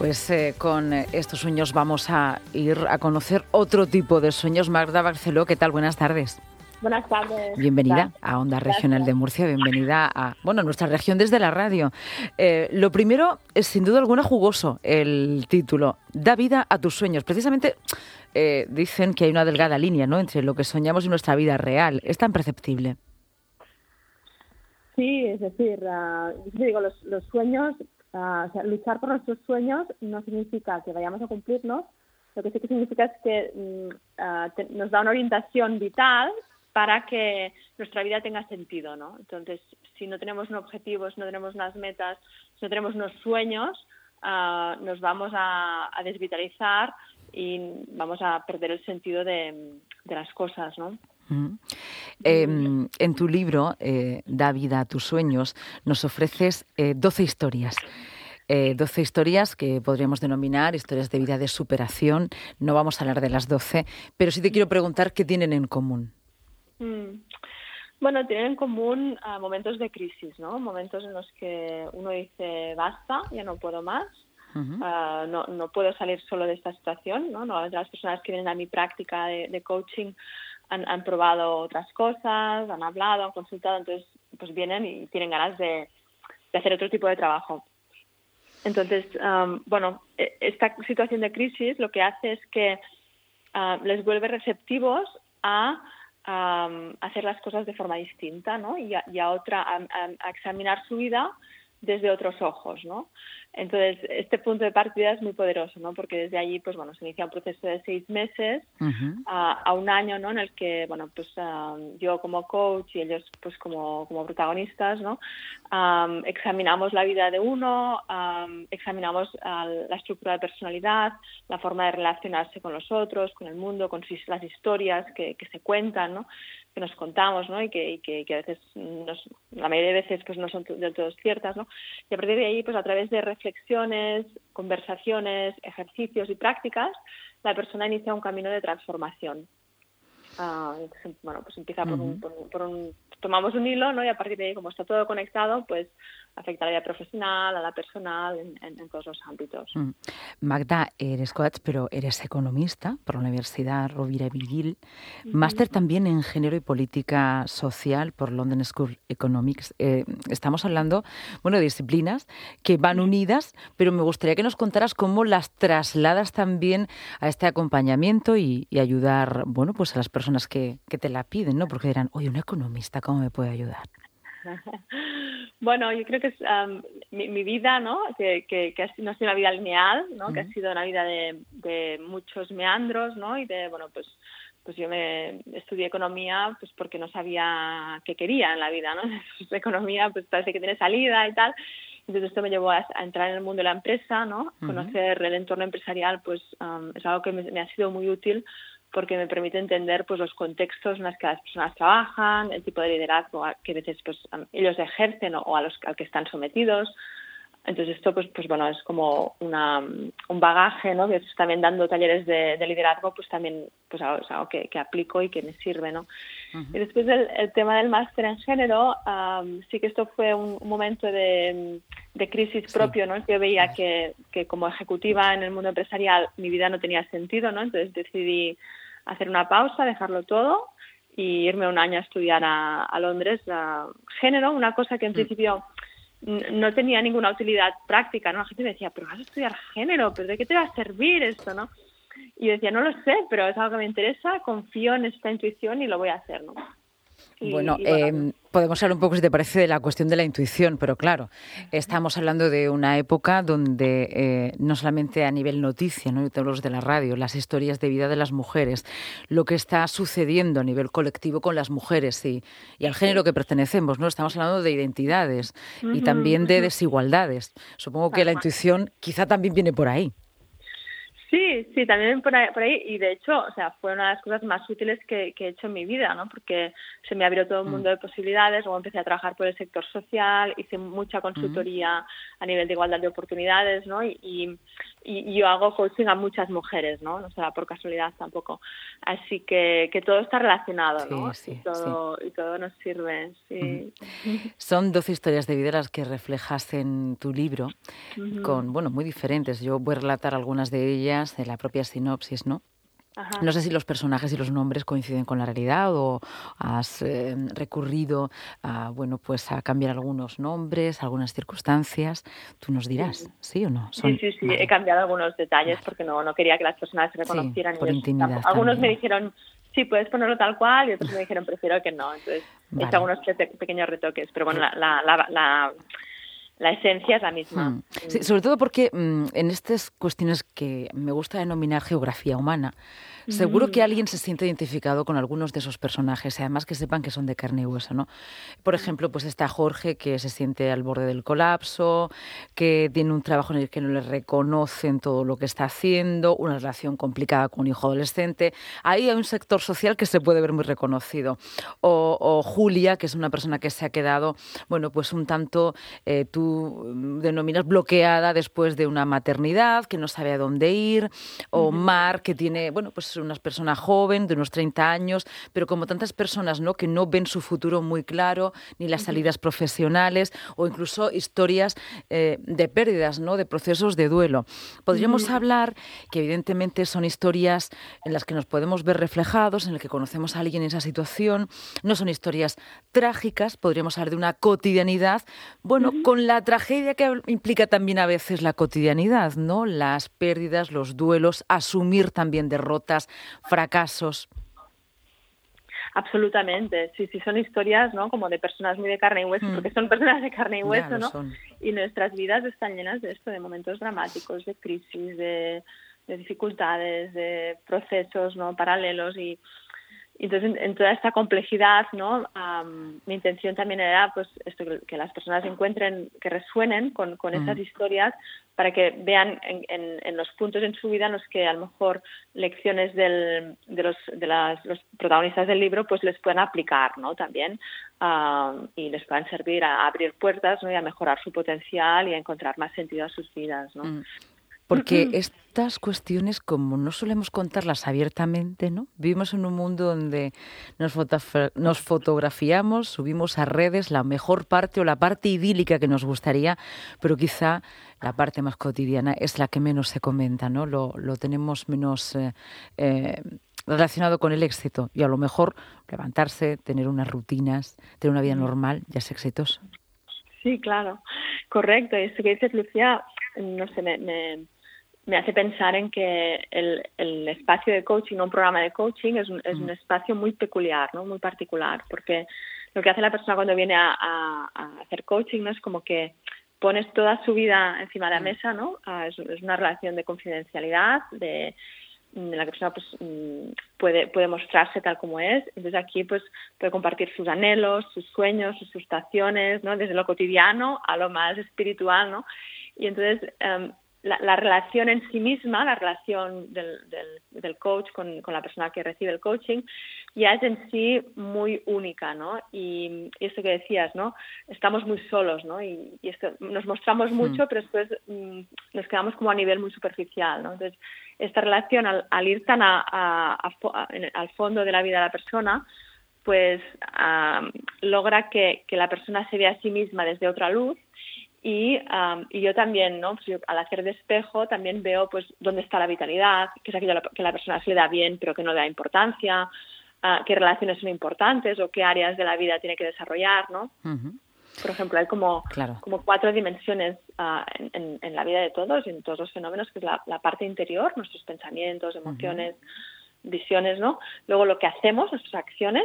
Pues eh, con estos sueños vamos a ir a conocer otro tipo de sueños. Magda Barceló, ¿qué tal? Buenas tardes. Buenas tardes. Bienvenida a Onda Regional de Murcia, bienvenida a bueno, nuestra región desde la radio. Eh, lo primero es sin duda alguna jugoso el título, Da vida a tus sueños. Precisamente eh, dicen que hay una delgada línea ¿no? entre lo que soñamos y nuestra vida real. ¿Es tan perceptible? Sí, es decir, uh, digo, los, los sueños Ah, o sea, luchar por nuestros sueños no significa que vayamos a cumplirlos, lo que sí que significa es que mm, ah, nos da una orientación vital para que nuestra vida tenga sentido, ¿no? Entonces, si no tenemos unos objetivos, no tenemos unas metas, si no tenemos unos sueños, ah, nos vamos a, desvitalizar y vamos a perder el sentido de, las cosas, ¿no? Em, en tu libro, eh, Da vida a tus sueños, nos ofreces eh, 12 historias. Eh, 12 historias que podríamos denominar historias de vida de superación. No vamos a hablar de las 12, pero sí te quiero preguntar qué tienen en común. Mm. Bueno, tienen en común ah, momentos de crisis, ¿no? Momentos en los que uno dice, basta, ya no puedo más, ah, no, no puedo salir solo de esta situación, ¿no? Normalmente las personas que vienen a mi práctica de coaching han, probado otras cosas, han hablado, han consultado, entonces pues vienen y tienen ganas de, hacer otro tipo de trabajo. Entonces, um, bueno, e, esta situación de crisis lo que hace es que uh, les vuelve receptivos a um, hacer las cosas de forma distinta, ¿no? Y a, otra, a, examinar su vida desde otros ojos, ¿no? Entonces, este punto de partida es muy poderoso, ¿no? Porque desde allí, pues bueno, se inicia un proceso de seis meses a, un año, ¿no? En el que, bueno, pues yo como coach y ellos, pues como, como protagonistas, ¿no? examinamos la vida de uno, examinamos la estructura de personalidad, la forma de relacionarse con los otros, con el mundo, con las historias que, que se cuentan, ¿no? Que nos contamos, ¿no? Y que, que, a veces, la mayoría de veces, pues no son del todo ciertas, ¿no? Y a partir de ahí, pues a través de reflexiones, conversaciones, ejercicios y prácticas, la persona inicia un camino de transformación. Ah, bueno, pues empieza por, un, por, un, tomamos un hilo, ¿no? Y a partir de ahí, como está todo conectado, pues afecta a la vida profesional, a la personal, en, todos los ámbitos. Mm. Magda, eres coach, pero eres economista por la Universidad Rovira Virgil, máster también en Género y Política Social por London School Economics. Eh, estamos hablando, bueno, de disciplinas que van unidas, pero me gustaría que nos contaras cómo las trasladas también a este acompañamiento y, ayudar, bueno, pues a las personas que, que te la piden, ¿no? Porque dirán, oye, un economista, ¿cómo me puede ayudar? Bueno, yo creo que es mi, vida, ¿no? Que, que, que, no ha sido una vida lineal, ¿no? Que ha sido una vida de, de, muchos meandros, ¿no? Y de, bueno, pues pues yo me estudié economía pues porque no sabía qué quería en la vida, ¿no? Pues, economía pues parece que tiene salida y tal. Entonces esto me llevó a, entrar en el mundo de la empresa, ¿no? Conocer el entorno empresarial pues es algo que me, ha sido muy útil porque me permite entender pues los contextos en los que las personas trabajan, el tipo de liderazgo que a veces pues ellos ejercen o, a los al que están sometidos. Entonces esto pues pues bueno es como una, un bagaje, ¿no? Que también dando talleres de, liderazgo pues también pues es algo que, que, aplico y que me sirve, ¿no? Y después el, el, tema del máster en género, sí que esto fue un, momento de, de crisis propio, ¿no? Yo veía que, que como ejecutiva en el mundo empresarial mi vida no tenía sentido, ¿no? Entonces decidí hacer una pausa, dejarlo todo y irme un año a estudiar a, Londres género, una cosa que en mm. principio no tenía ninguna utilidad práctica, ¿no? La gente me decía, pero vas a estudiar género, ¿pero de qué te va a servir esto, no? Y yo decía, no lo sé, pero es algo que me interesa, confío en esta intuición y lo voy a hacer, ¿no? Bueno, em, podemos hablar un poco, si te parece, de la cuestión de la intuición, pero claro, estamos hablando de una época donde eh, no solamente a nivel noticia, ¿no? los de la radio, las historias de vida de las mujeres, lo que está sucediendo a nivel colectivo con las mujeres y, y al género que pertenecemos, ¿no? Estamos hablando de identidades y también de desigualdades. Supongo que la intuición quizá también viene por ahí. Sí, sí, también por ahí, y de hecho, o sea, fue una de las cosas más útiles que, he hecho en mi vida, ¿no? Porque se me abrió todo un mm. mundo de posibilidades, luego empecé a trabajar por el sector social, hice mucha consultoría a nivel de igualdad de oportunidades, ¿no? Y, y, yo hago coaching a muchas mujeres, ¿no? No será por casualidad tampoco. Así que, que todo está relacionado, ¿no? Sí, y, todo, y todo nos sirve, sí. Son 12 historias de vida las que reflejas en tu libro, con, bueno, muy diferentes. Yo voy a relatar algunas de ellas de la propia sinopsis, ¿no? No sé si los personajes y los nombres coinciden con la realidad o has eh, recurrido a, bueno, pues a cambiar algunos nombres, algunas circunstancias. Tú nos dirás, ¿sí, o no? Sí, sí, sí. He cambiado algunos detalles porque no, no quería que las personas se reconocieran. por intimidad. Algunos me dijeron, sí, puedes ponerlo tal cual y otros me dijeron, prefiero que no. Entonces, he hecho algunos pequeños retoques. Pero bueno, la, la, la la esencia es la misma. Hmm. sobre todo porque mm, en estas cuestiones que me gusta denominar geografía humana, Seguro que alguien se siente identificado con algunos de esos personajes, además que sepan que son de carne y hueso, ¿no? Por ejemplo, pues está Jorge que se siente al borde del colapso, que tiene un trabajo en el que no le reconocen todo lo que está haciendo, una relación complicada con un hijo adolescente. Ahí hay un sector social que se puede ver muy reconocido. O, Julia, que es una persona que se ha quedado, bueno, pues un tanto, eh, tú denominas bloqueada después de una maternidad, que no sabe a dónde ir. O Mar, que tiene, bueno, pues una persona joven, de unos 30 años, pero como tantas personas ¿no? que no ven su futuro muy claro, ni las salidas profesionales, o incluso historias eh, de pérdidas, ¿no? de procesos de duelo. Podríamos hablar que evidentemente son historias en las que nos podemos ver reflejados, en las que conocemos a alguien en esa situación, no son historias trágicas, podríamos hablar de una cotidianidad, bueno, con la tragedia que implica también a veces la cotidianidad, ¿no? Las pérdidas, los duelos, asumir también derrotas, fracasos. Absolutamente, sí, sí, son historias, ¿no? Como de personas muy de carne y hueso, hmm. porque son personas de carne y hueso, ¿no? Y nuestras vidas están llenas de esto, de momentos dramáticos, de crisis, de, de dificultades, de procesos, ¿no? Paralelos y, entonces, en, toda esta complejidad, ¿no? mi intención también era, pues, esto, que las personas encuentren, que resuenen con, con esas historias para que vean en, en, los puntos en su vida en los que a lo mejor lecciones del, de, los, de las, los protagonistas del libro, pues les puedan aplicar, ¿no? También y les puedan servir a abrir puertas, ¿no? Y a mejorar su potencial y a encontrar más sentido a sus vidas, ¿no? Mm. Porque estas cuestiones, como no solemos contarlas abiertamente, ¿no? Vivimos en un mundo donde nos, nos fotografiamos, subimos a redes la mejor parte o la parte idílica que nos gustaría, pero quizá la parte más cotidiana es la que menos se comenta, ¿no? Lo, lo tenemos menos eh, eh, relacionado con el éxito y a lo mejor levantarse, tener unas rutinas, tener una vida normal ya es exitoso. Sí, claro, correcto. Y eso que dices, Lucía, no sé, me, me me hace pensar en que el, el espacio de coaching un programa de coaching es un, es un mm. espacio muy peculiar, ¿no? muy particular, porque lo que hace la persona cuando viene a, a, hacer coaching ¿no? es como que pones toda su vida encima de la mm. mesa, ¿no? Ah, es, es, una relación de confidencialidad, de en la que la persona pues, mm, puede, puede mostrarse tal como es. Entonces aquí pues puede compartir sus anhelos, sus sueños, sus frustraciones, ¿no? Desde lo cotidiano a lo más espiritual, ¿no? Y entonces em, la, relación en sí misma, la relación del, del, coach con, con, la persona que recibe el coaching, ya es en sí muy única, ¿no? Y, esto que decías, ¿no? Estamos muy solos, ¿no? Y, esto, nos mostramos mucho, mm. pero después mm, nos quedamos como a nivel muy superficial, ¿no? Entonces, esta relación, al, ir tan a, al fondo de la vida de la persona, pues logra que, que la persona se vea a sí misma desde otra luz y, y yo también, ¿no? Pues al hacer de espejo también veo pues dónde está la vitalidad, qué es aquello que la persona se le da bien pero que no le da importancia, uh, qué relaciones son importantes o qué áreas de la vida tiene que desarrollar, ¿no? Por ejemplo, hay como, como cuatro dimensiones en, en, la vida de todos y en todos los fenómenos, que es la, la parte interior, nuestros pensamientos, emociones, visiones, ¿no? Luego lo que hacemos, nuestras acciones,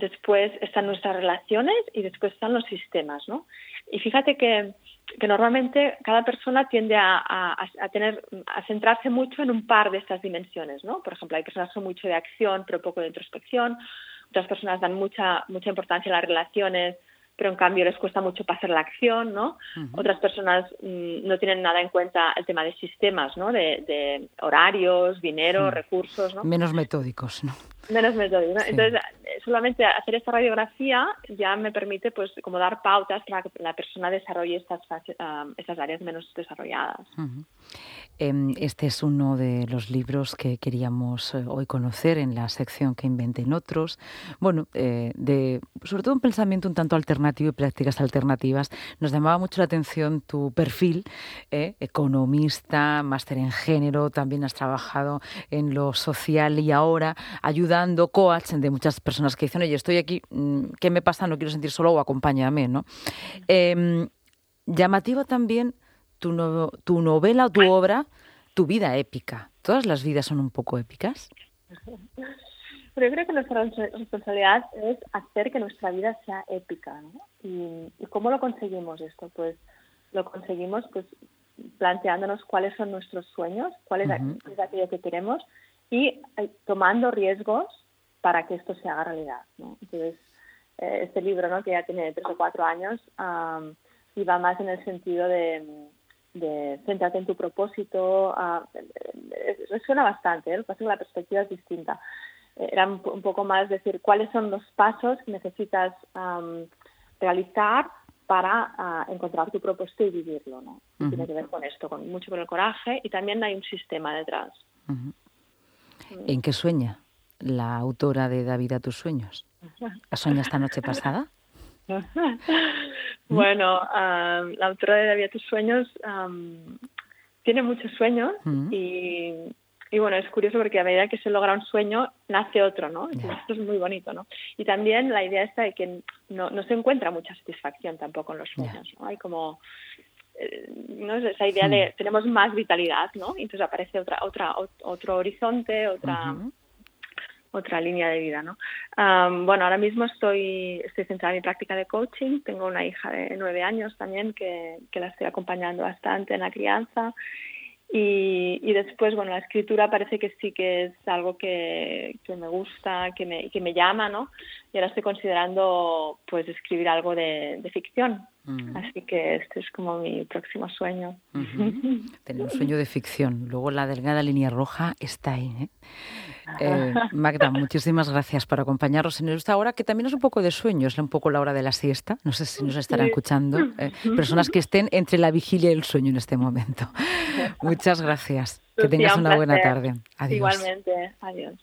después están nuestras relaciones y después están los sistemas, ¿no? Y fíjate que, que normalmente cada persona tiende a, a, tener, a centrarse mucho en un par de estas dimensiones, ¿no? Por ejemplo, hay personas que son mucho de acción, pero poco de introspección. Otras personas dan mucha, mucha importancia a las relaciones, pero en cambio les cuesta mucho pasar la acción, ¿no? Otras personas mm, no tienen nada en cuenta el tema de sistemas, ¿no? De, horarios, dinero, recursos, ¿no? Menos metódicos, ¿no? Menos metódicos, Entonces, solamente hacer esta radiografía ya me permite, pues, como dar pautas para que la persona desarrolle estas, ah, estas áreas menos desarrolladas. Este es uno de los libros que queríamos eh, hoy conocer en la sección que inventen otros. Bueno, eh, de, sobre todo un pensamiento un tanto alternativo y prácticas alternativas. Nos llamaba mucho la atención tu perfil, eh, economista, máster en género, también has trabajado en lo social y ahora ayudando, coach de muchas personas que dicen, oye, estoy aquí, mm, ¿qué me pasa? No quiero sentir solo o acompáñame, ¿no? Em, llamativo también tu, tu novela o tu obra, tu vida épica. ¿Todas las vidas son un poco épicas? Pero yo creo que nuestra responsabilidad es hacer que nuestra vida sea épica. ¿no? ¿Y, cómo lo conseguimos esto? Pues lo conseguimos pues planteándonos cuáles son nuestros sueños, cuál es, aquello que queremos y eh, tomando riesgos para que esto se haga realidad. ¿no? Entonces, eh, este libro, ¿no? que ya tiene tres o cuatro años, y va más en el sentido de de centrarte en tu propósito, resuena bastante, ¿eh? lo que pasa es que la perspectiva es distinta. Era un, poco más decir cuáles son los pasos que necesitas realizar para encontrar tu propósito y vivirlo. ¿no? Tiene que ver con esto, con mucho con el coraje y también hay un sistema detrás. ¿En qué sueña la autora de David a tus sueños? ¿La sueña esta noche pasada? bueno, la autora de David tus sueños tiene muchos sueños y, bueno, es curioso porque a medida que se logra un sueño, nace otro, ¿no? Esto es muy bonito, ¿no? Y también la idea está de que no, no se encuentra mucha satisfacción tampoco en los sueños, ¿no? Hay como eh, ¿no? esa idea de tenemos más vitalidad, ¿no? Y entonces aparece otra, otra, otro horizonte, otra, otra línea de vida, ¿no? bueno, ahora mismo estoy, estoy centrada en mi práctica de coaching. Tengo una hija de nueve años también que, que la estoy acompañando bastante en la crianza. Y, y, después, bueno, la escritura parece que sí que es algo que, que me gusta, que me, que me llama, ¿no? Y ahora estoy considerando, pues, escribir algo de ficción. Así que este es como mi próximo sueño. Tener un sueño de ficción. Luego la delgada línea roja está ahí. ¿eh? Eh, Magda, muchísimas gracias por acompañarnos en esta hora, que también es un poco de sueño, es un poco la hora de la siesta. No sé si nos estarán escuchando eh, personas que estén entre la vigilia y el sueño en este momento. Muchas gracias. Que tengas una buena tarde. Adiós. Igualmente. Adiós.